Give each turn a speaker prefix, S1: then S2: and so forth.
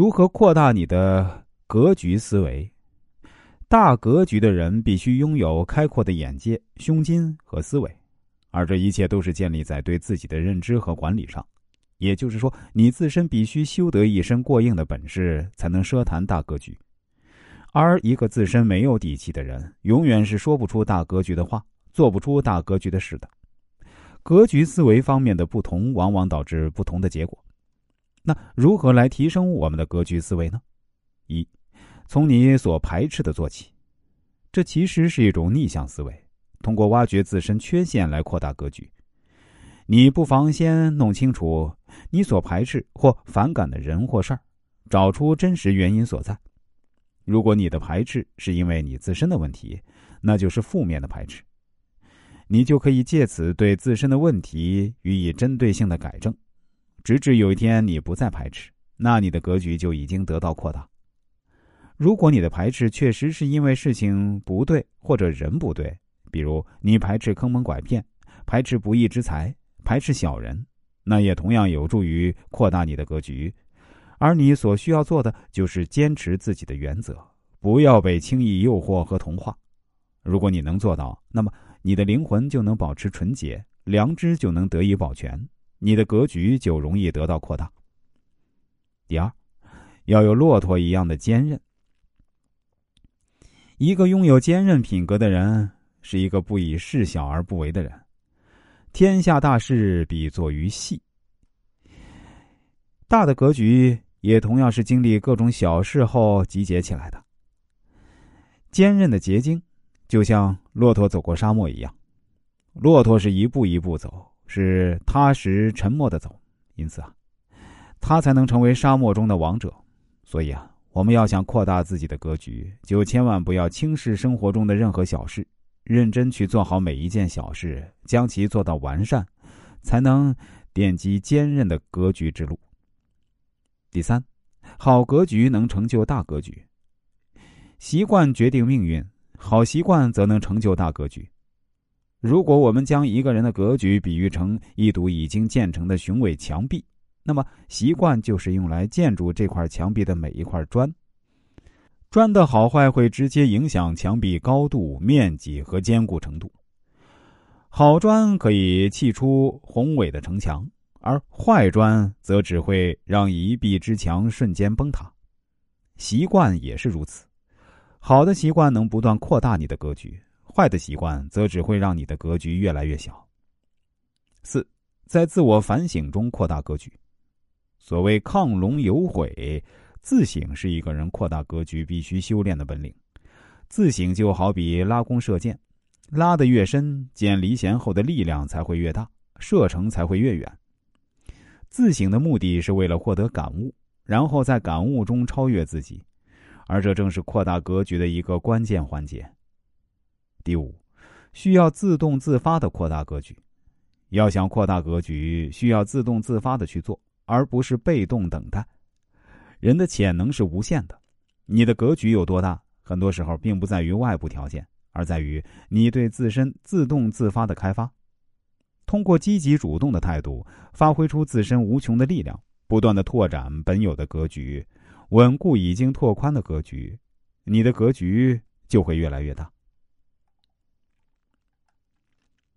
S1: 如何扩大你的格局思维？大格局的人必须拥有开阔的眼界、胸襟和思维，而这一切都是建立在对自己的认知和管理上。也就是说，你自身必须修得一身过硬的本事，才能奢谈大格局。而一个自身没有底气的人，永远是说不出大格局的话，做不出大格局的事的。格局思维方面的不同，往往导致不同的结果。那如何来提升我们的格局思维呢？一，从你所排斥的做起，这其实是一种逆向思维，通过挖掘自身缺陷来扩大格局。你不妨先弄清楚你所排斥或反感的人或事儿，找出真实原因所在。如果你的排斥是因为你自身的问题，那就是负面的排斥，你就可以借此对自身的问题予以针对性的改正，直至有一天你不再排斥，那你的格局就已经得到扩大。如果你的排斥确实是因为事情不对或者人不对，比如你排斥坑蒙拐骗，排斥不义之财。排斥小人，那也同样有助于扩大你的格局。而你所需要做的，就是坚持自己的原则，不要被轻易诱惑和同化。如果你能做到，那么你的灵魂就能保持纯洁，良知就能得以保全，你的格局就容易得到扩大。第二，要有骆驼一样的坚韧。一个拥有坚韧品格的人，是一个不以事小而不为的人。天下大事，必作于细。大的格局也同样是经历各种小事后集结起来的。坚韧的结晶，就像骆驼走过沙漠一样。骆驼是一步一步走，是踏实沉默的走，因此啊，他才能成为沙漠中的王者。所以啊，我们要想扩大自己的格局，就千万不要轻视生活中的任何小事。认真去做好每一件小事，将其做到完善，才能奠基坚韧的格局之路。第三，好格局能成就大格局。习惯决定命运，好习惯则能成就大格局。如果我们将一个人的格局比喻成一堵已经建成的雄伟墙壁，那么习惯就是用来建筑这块墙壁的每一块砖。砖的好坏会直接影响墙壁高度、面积和坚固程度。好砖可以砌出宏伟的城墙，而坏砖则只会让一壁之墙瞬间崩塌。习惯也是如此，好的习惯能不断扩大你的格局，坏的习惯则只会让你的格局越来越小。四，在自我反省中扩大格局。所谓亢龙有悔。自省是一个人扩大格局必须修炼的本领。自省就好比拉弓射箭，拉得越深，箭离弦后的力量才会越大，射程才会越远。自省的目的是为了获得感悟，然后在感悟中超越自己，而这正是扩大格局的一个关键环节。第五，需要自动自发的扩大格局。要想扩大格局，需要自动自发的去做，而不是被动等待。人的潜能是无限的，你的格局有多大，很多时候并不在于外部条件，而在于你对自身自动自发的开发。通过积极主动的态度，发挥出自身无穷的力量，不断的拓展本有的格局，稳固已经拓宽的格局，你的格局就会越来越大。